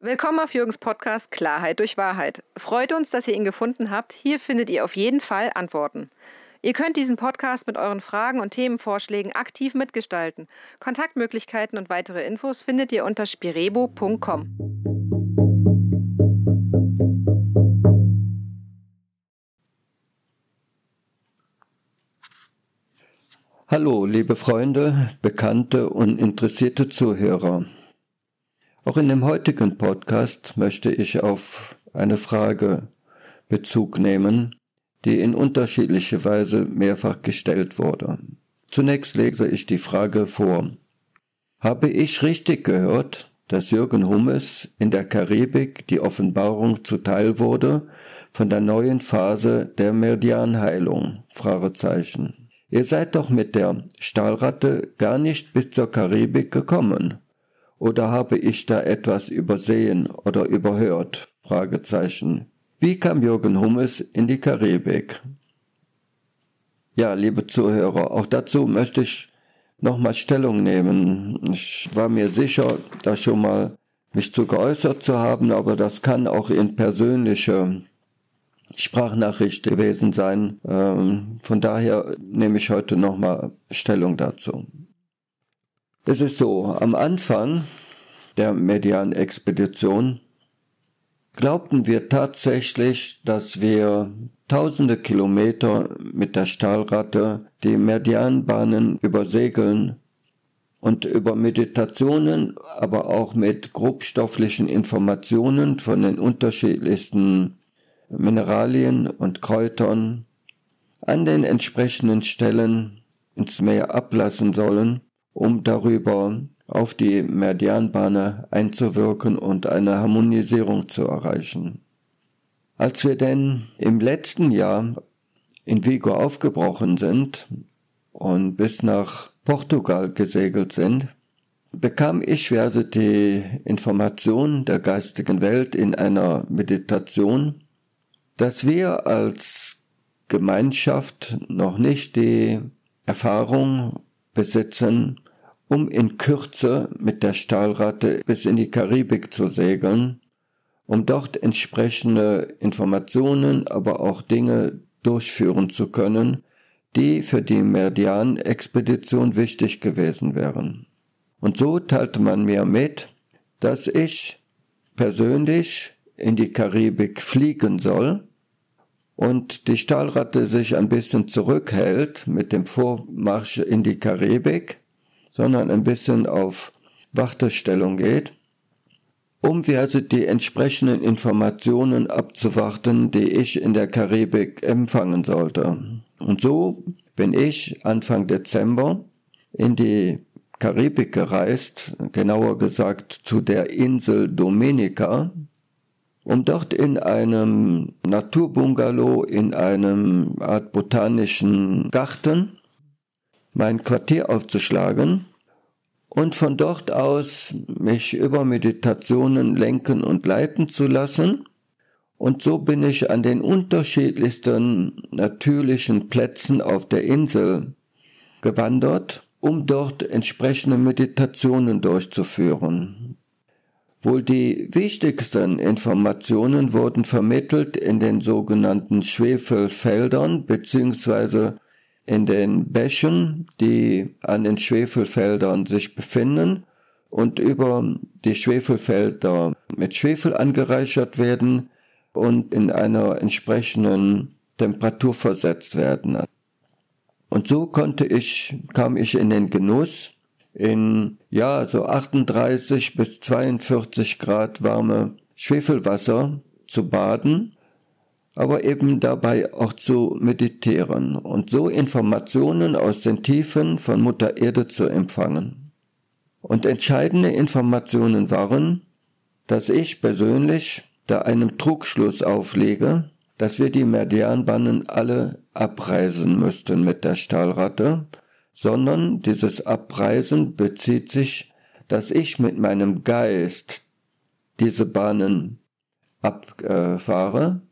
Willkommen auf Jürgens Podcast Klarheit durch Wahrheit. Freut uns, dass ihr ihn gefunden habt. Hier findet ihr auf jeden Fall Antworten. Ihr könnt diesen Podcast mit euren Fragen und Themenvorschlägen aktiv mitgestalten. Kontaktmöglichkeiten und weitere Infos findet ihr unter spirebo.com. Hallo, liebe Freunde, Bekannte und interessierte Zuhörer. Auch in dem heutigen Podcast möchte ich auf eine Frage Bezug nehmen, die in unterschiedlicher Weise mehrfach gestellt wurde. Zunächst lese ich die Frage vor. Habe ich richtig gehört, dass Jürgen Hummes in der Karibik die Offenbarung zuteil wurde von der neuen Phase der Meridianheilung? Ihr seid doch mit der Stahlratte gar nicht bis zur Karibik gekommen. Oder habe ich da etwas übersehen oder überhört? Fragezeichen. Wie kam Jürgen Hummes in die Karibik? Ja, liebe Zuhörer, auch dazu möchte ich nochmal Stellung nehmen. Ich war mir sicher, da schon mal mich zu geäußert zu haben, aber das kann auch in persönliche Sprachnachricht gewesen sein. Ähm, von daher nehme ich heute nochmal Stellung dazu. Es ist so, am Anfang der Median-Expedition glaubten wir tatsächlich, dass wir tausende Kilometer mit der Stahlratte die Medianbahnen übersegeln und über Meditationen, aber auch mit grobstofflichen Informationen von den unterschiedlichsten Mineralien und Kräutern an den entsprechenden Stellen ins Meer ablassen sollen um darüber auf die Meridianbahne einzuwirken und eine Harmonisierung zu erreichen. Als wir denn im letzten Jahr in Vigo aufgebrochen sind und bis nach Portugal gesegelt sind, bekam ich also die Information der geistigen Welt in einer Meditation, dass wir als Gemeinschaft noch nicht die Erfahrung besitzen, um in Kürze mit der Stahlratte bis in die Karibik zu segeln, um dort entsprechende Informationen, aber auch Dinge durchführen zu können, die für die Meridian-Expedition wichtig gewesen wären. Und so teilte man mir mit, dass ich persönlich in die Karibik fliegen soll und die Stahlratte sich ein bisschen zurückhält mit dem Vormarsch in die Karibik sondern ein bisschen auf Wartestellung geht, um also die entsprechenden Informationen abzuwarten, die ich in der Karibik empfangen sollte. Und so bin ich Anfang Dezember in die Karibik gereist, genauer gesagt zu der Insel Dominica, um dort in einem Naturbungalow in einem Art botanischen Garten mein Quartier aufzuschlagen und von dort aus mich über Meditationen lenken und leiten zu lassen. Und so bin ich an den unterschiedlichsten natürlichen Plätzen auf der Insel gewandert, um dort entsprechende Meditationen durchzuführen. Wohl die wichtigsten Informationen wurden vermittelt in den sogenannten Schwefelfeldern bzw in den Bächen, die an den Schwefelfeldern sich befinden und über die Schwefelfelder mit Schwefel angereichert werden und in einer entsprechenden Temperatur versetzt werden. Und so konnte ich, kam ich in den Genuss, in, ja, so 38 bis 42 Grad warme Schwefelwasser zu baden aber eben dabei auch zu meditieren und so Informationen aus den Tiefen von Mutter Erde zu empfangen. Und entscheidende Informationen waren, dass ich persönlich da einem Trugschluss auflege, dass wir die Meridianbahnen alle abreisen müssten mit der Stahlratte, sondern dieses Abreisen bezieht sich, dass ich mit meinem Geist diese Bahnen abfahre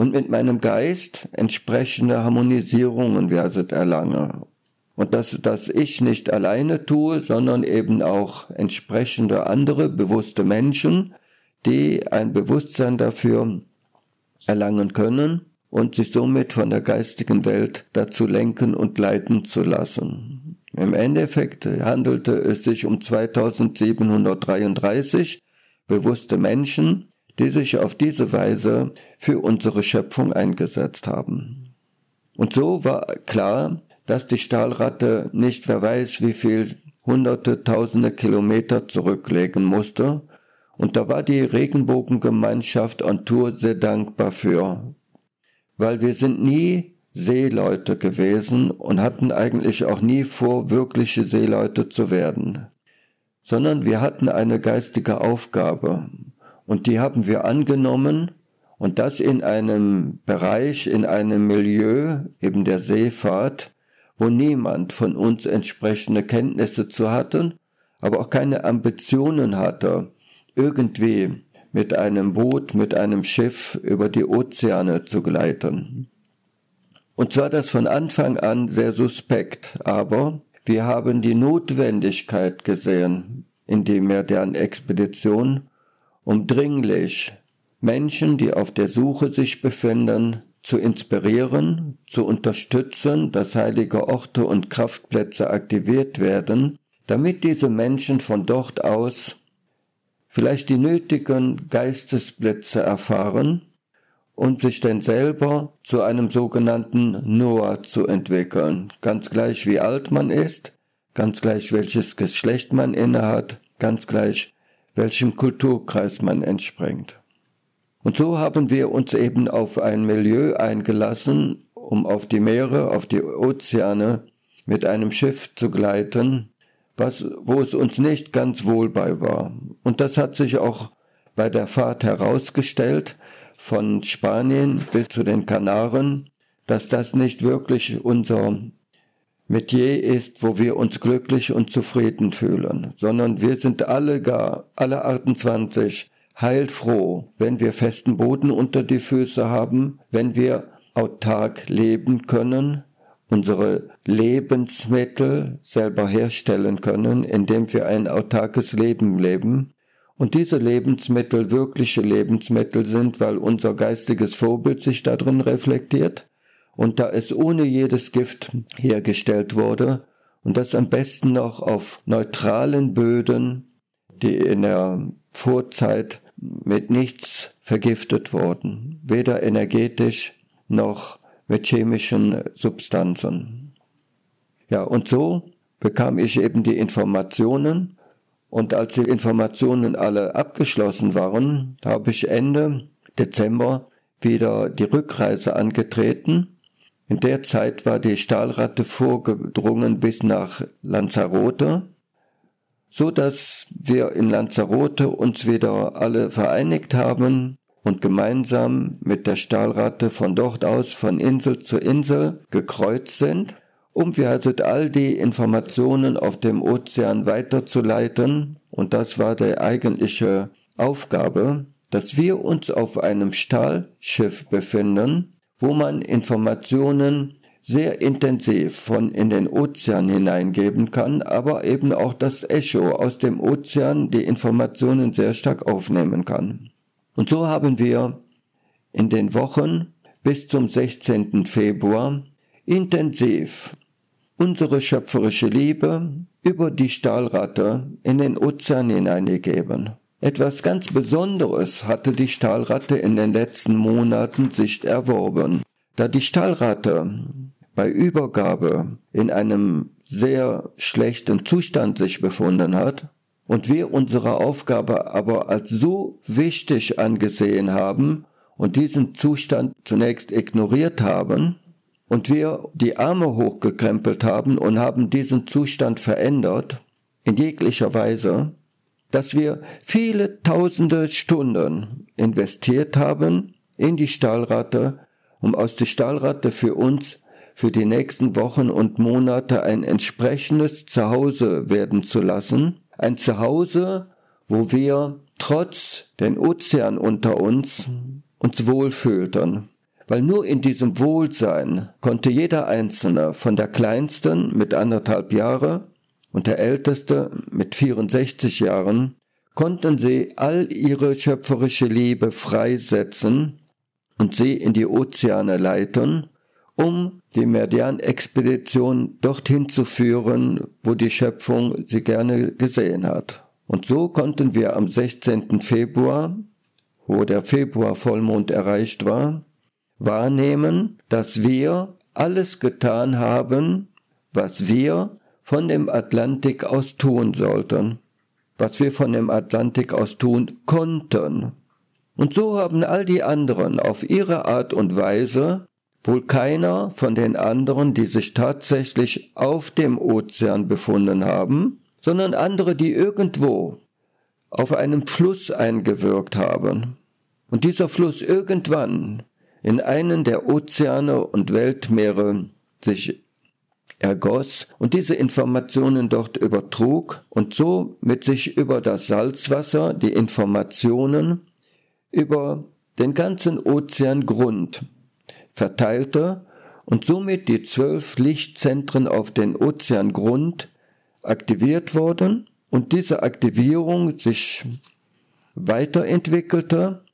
und mit meinem Geist entsprechende Harmonisierungen werdet erlange. Und dass das ich nicht alleine tue, sondern eben auch entsprechende andere bewusste Menschen, die ein Bewusstsein dafür erlangen können und sich somit von der geistigen Welt dazu lenken und leiten zu lassen. Im Endeffekt handelte es sich um 2733 bewusste Menschen, die sich auf diese Weise für unsere Schöpfung eingesetzt haben. Und so war klar, dass die Stahlratte nicht wer weiß wie viel hunderte, tausende Kilometer zurücklegen musste, und da war die Regenbogengemeinschaft an Tour sehr dankbar für, weil wir sind nie Seeleute gewesen und hatten eigentlich auch nie vor, wirkliche Seeleute zu werden, sondern wir hatten eine geistige Aufgabe und die haben wir angenommen und das in einem Bereich, in einem Milieu, eben der Seefahrt, wo niemand von uns entsprechende Kenntnisse zu hatten, aber auch keine Ambitionen hatte, irgendwie mit einem Boot, mit einem Schiff über die Ozeane zu gleiten. Und zwar das von Anfang an sehr suspekt, aber wir haben die Notwendigkeit gesehen in die Meridian-Expedition, um dringlich Menschen, die auf der Suche sich befinden, zu inspirieren, zu unterstützen, dass heilige Orte und Kraftplätze aktiviert werden, damit diese Menschen von dort aus vielleicht die nötigen Geistesblitze erfahren und sich dann selber zu einem sogenannten Noah zu entwickeln. Ganz gleich wie alt man ist, ganz gleich welches Geschlecht man innehat, ganz gleich welchem Kulturkreis man entspringt. Und so haben wir uns eben auf ein Milieu eingelassen, um auf die Meere, auf die Ozeane mit einem Schiff zu gleiten, was, wo es uns nicht ganz wohl bei war. Und das hat sich auch bei der Fahrt herausgestellt, von Spanien bis zu den Kanaren, dass das nicht wirklich unser Metier ist, wo wir uns glücklich und zufrieden fühlen, sondern wir sind alle gar, alle 28 heilfroh, wenn wir festen Boden unter die Füße haben, wenn wir autark leben können, unsere Lebensmittel selber herstellen können, indem wir ein autarkes Leben leben. Und diese Lebensmittel wirkliche Lebensmittel sind, weil unser geistiges Vorbild sich darin reflektiert und da es ohne jedes Gift hergestellt wurde und das am besten noch auf neutralen Böden, die in der Vorzeit mit nichts vergiftet wurden, weder energetisch noch mit chemischen Substanzen. Ja, und so bekam ich eben die Informationen und als die Informationen alle abgeschlossen waren, habe ich Ende Dezember wieder die Rückreise angetreten. In der Zeit war die Stahlratte vorgedrungen bis nach Lanzarote, so dass wir in Lanzarote uns wieder alle vereinigt haben und gemeinsam mit der Stahlratte von dort aus von Insel zu Insel gekreuzt sind, um wir also all die Informationen auf dem Ozean weiterzuleiten. Und das war die eigentliche Aufgabe, dass wir uns auf einem Stahlschiff befinden, wo man Informationen sehr intensiv von in den Ozean hineingeben kann, aber eben auch das Echo aus dem Ozean die Informationen sehr stark aufnehmen kann. Und so haben wir in den Wochen bis zum 16. Februar intensiv unsere schöpferische Liebe über die Stahlratte in den Ozean hineingegeben. Etwas ganz Besonderes hatte die Stahlratte in den letzten Monaten sich erworben, da die Stahlratte bei Übergabe in einem sehr schlechten Zustand sich befunden hat, und wir unsere Aufgabe aber als so wichtig angesehen haben und diesen Zustand zunächst ignoriert haben und wir die Arme hochgekrempelt haben und haben diesen Zustand verändert, in jeglicher Weise, dass wir viele tausende Stunden investiert haben in die Stahlratte, um aus der Stahlratte für uns für die nächsten Wochen und Monate ein entsprechendes Zuhause werden zu lassen, ein Zuhause, wo wir trotz den Ozean unter uns uns wohlfühlten. Weil nur in diesem Wohlsein konnte jeder Einzelne von der Kleinsten mit anderthalb Jahre und der Älteste mit 64 Jahren konnten sie all ihre schöpferische Liebe freisetzen und sie in die Ozeane leiten, um die Meridian-Expedition dorthin zu führen, wo die Schöpfung sie gerne gesehen hat. Und so konnten wir am 16. Februar, wo der Februar-Vollmond erreicht war, wahrnehmen, dass wir alles getan haben, was wir von dem Atlantik aus tun sollten, was wir von dem Atlantik aus tun konnten. Und so haben all die anderen auf ihre Art und Weise, wohl keiner von den anderen, die sich tatsächlich auf dem Ozean befunden haben, sondern andere, die irgendwo auf einem Fluss eingewirkt haben. Und dieser Fluss irgendwann in einen der Ozeane und Weltmeere sich ergoss und diese Informationen dort übertrug und so mit sich über das Salzwasser die Informationen über den ganzen Ozeangrund verteilte und somit die zwölf Lichtzentren auf den Ozeangrund aktiviert wurden und diese Aktivierung sich weiterentwickelte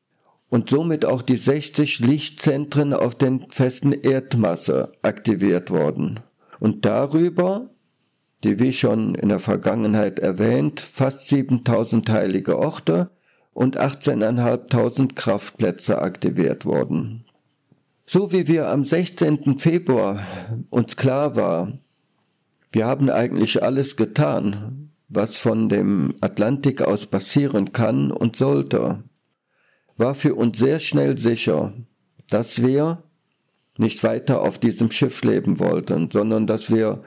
und somit auch die 60 Lichtzentren auf den festen Erdmasse aktiviert wurden. Und darüber, die wie schon in der Vergangenheit erwähnt, fast 7000 heilige Orte und 18.500 Kraftplätze aktiviert wurden. So wie wir am 16. Februar uns klar war, wir haben eigentlich alles getan, was von dem Atlantik aus passieren kann und sollte war für uns sehr schnell sicher, dass wir nicht weiter auf diesem Schiff leben wollten, sondern dass wir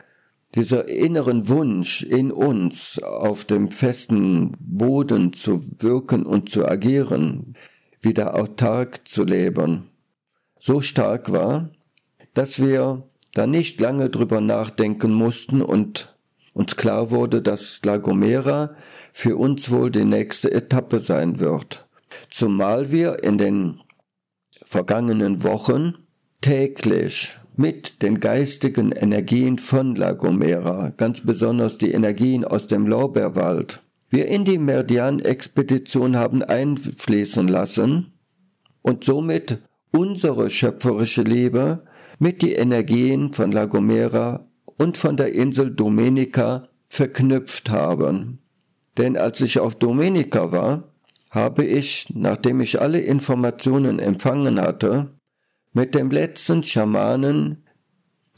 dieser inneren Wunsch in uns auf dem festen Boden zu wirken und zu agieren, wieder autark zu leben, so stark war, dass wir da nicht lange drüber nachdenken mussten und uns klar wurde, dass La Gomera für uns wohl die nächste Etappe sein wird. Zumal wir in den vergangenen Wochen täglich mit den geistigen Energien von La Gomera, ganz besonders die Energien aus dem Lorbeerwald, wir in die Meridian-Expedition haben einfließen lassen und somit unsere schöpferische Liebe mit die Energien von La Gomera und von der Insel Domenica verknüpft haben. Denn als ich auf Domenica war, habe ich, nachdem ich alle Informationen empfangen hatte, mit dem letzten Schamanen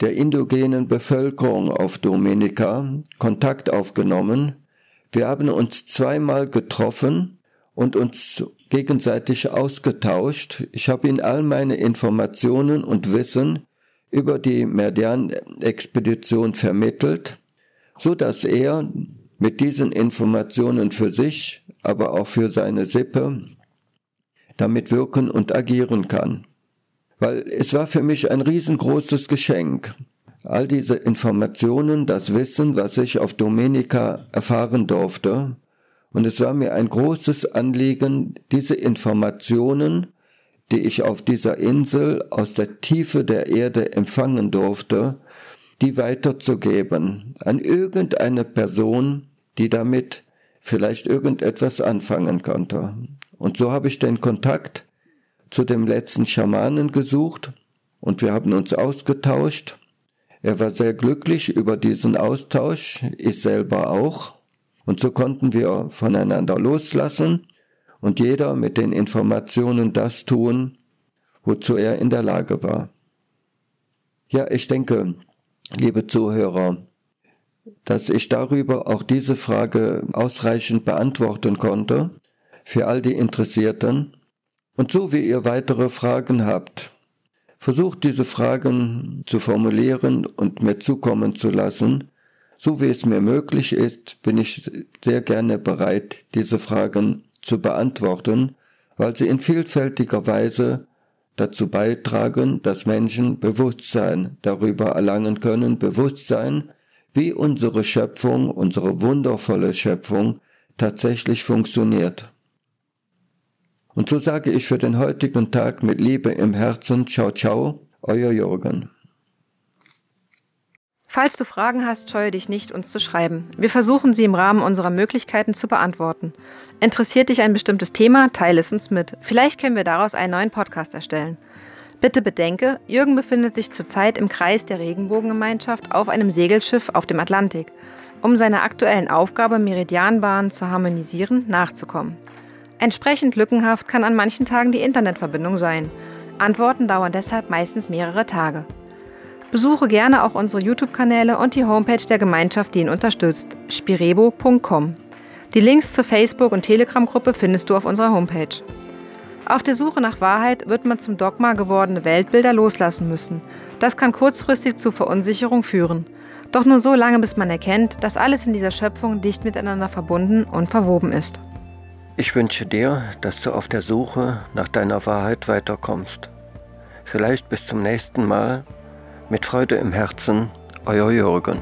der indogenen Bevölkerung auf Dominika Kontakt aufgenommen. Wir haben uns zweimal getroffen und uns gegenseitig ausgetauscht. Ich habe ihm all meine Informationen und Wissen über die Meridian-Expedition vermittelt, so dass er mit diesen Informationen für sich aber auch für seine Sippe damit wirken und agieren kann. Weil es war für mich ein riesengroßes Geschenk, all diese Informationen, das Wissen, was ich auf Dominika erfahren durfte, und es war mir ein großes Anliegen, diese Informationen, die ich auf dieser Insel aus der Tiefe der Erde empfangen durfte, die weiterzugeben an irgendeine Person, die damit vielleicht irgendetwas anfangen konnte. Und so habe ich den Kontakt zu dem letzten Schamanen gesucht und wir haben uns ausgetauscht. Er war sehr glücklich über diesen Austausch, ich selber auch. Und so konnten wir voneinander loslassen und jeder mit den Informationen das tun, wozu er in der Lage war. Ja, ich denke, liebe Zuhörer, dass ich darüber auch diese Frage ausreichend beantworten konnte für all die Interessierten. Und so wie ihr weitere Fragen habt, versucht diese Fragen zu formulieren und mir zukommen zu lassen. So wie es mir möglich ist, bin ich sehr gerne bereit, diese Fragen zu beantworten, weil sie in vielfältiger Weise dazu beitragen, dass Menschen Bewusstsein darüber erlangen können, Bewusstsein wie unsere Schöpfung, unsere wundervolle Schöpfung tatsächlich funktioniert. Und so sage ich für den heutigen Tag mit Liebe im Herzen, ciao, ciao, euer Jürgen. Falls du Fragen hast, scheue dich nicht, uns zu schreiben. Wir versuchen sie im Rahmen unserer Möglichkeiten zu beantworten. Interessiert dich ein bestimmtes Thema? Teile es uns mit. Vielleicht können wir daraus einen neuen Podcast erstellen. Bitte bedenke, Jürgen befindet sich zurzeit im Kreis der Regenbogengemeinschaft auf einem Segelschiff auf dem Atlantik, um seiner aktuellen Aufgabe, Meridianbahnen zu harmonisieren, nachzukommen. Entsprechend lückenhaft kann an manchen Tagen die Internetverbindung sein. Antworten dauern deshalb meistens mehrere Tage. Besuche gerne auch unsere YouTube-Kanäle und die Homepage der Gemeinschaft, die ihn unterstützt, spirebo.com. Die Links zur Facebook- und Telegram-Gruppe findest du auf unserer Homepage. Auf der Suche nach Wahrheit wird man zum Dogma gewordene Weltbilder loslassen müssen. Das kann kurzfristig zu Verunsicherung führen. Doch nur so lange, bis man erkennt, dass alles in dieser Schöpfung dicht miteinander verbunden und verwoben ist. Ich wünsche dir, dass du auf der Suche nach deiner Wahrheit weiterkommst. Vielleicht bis zum nächsten Mal. Mit Freude im Herzen, euer Jürgen.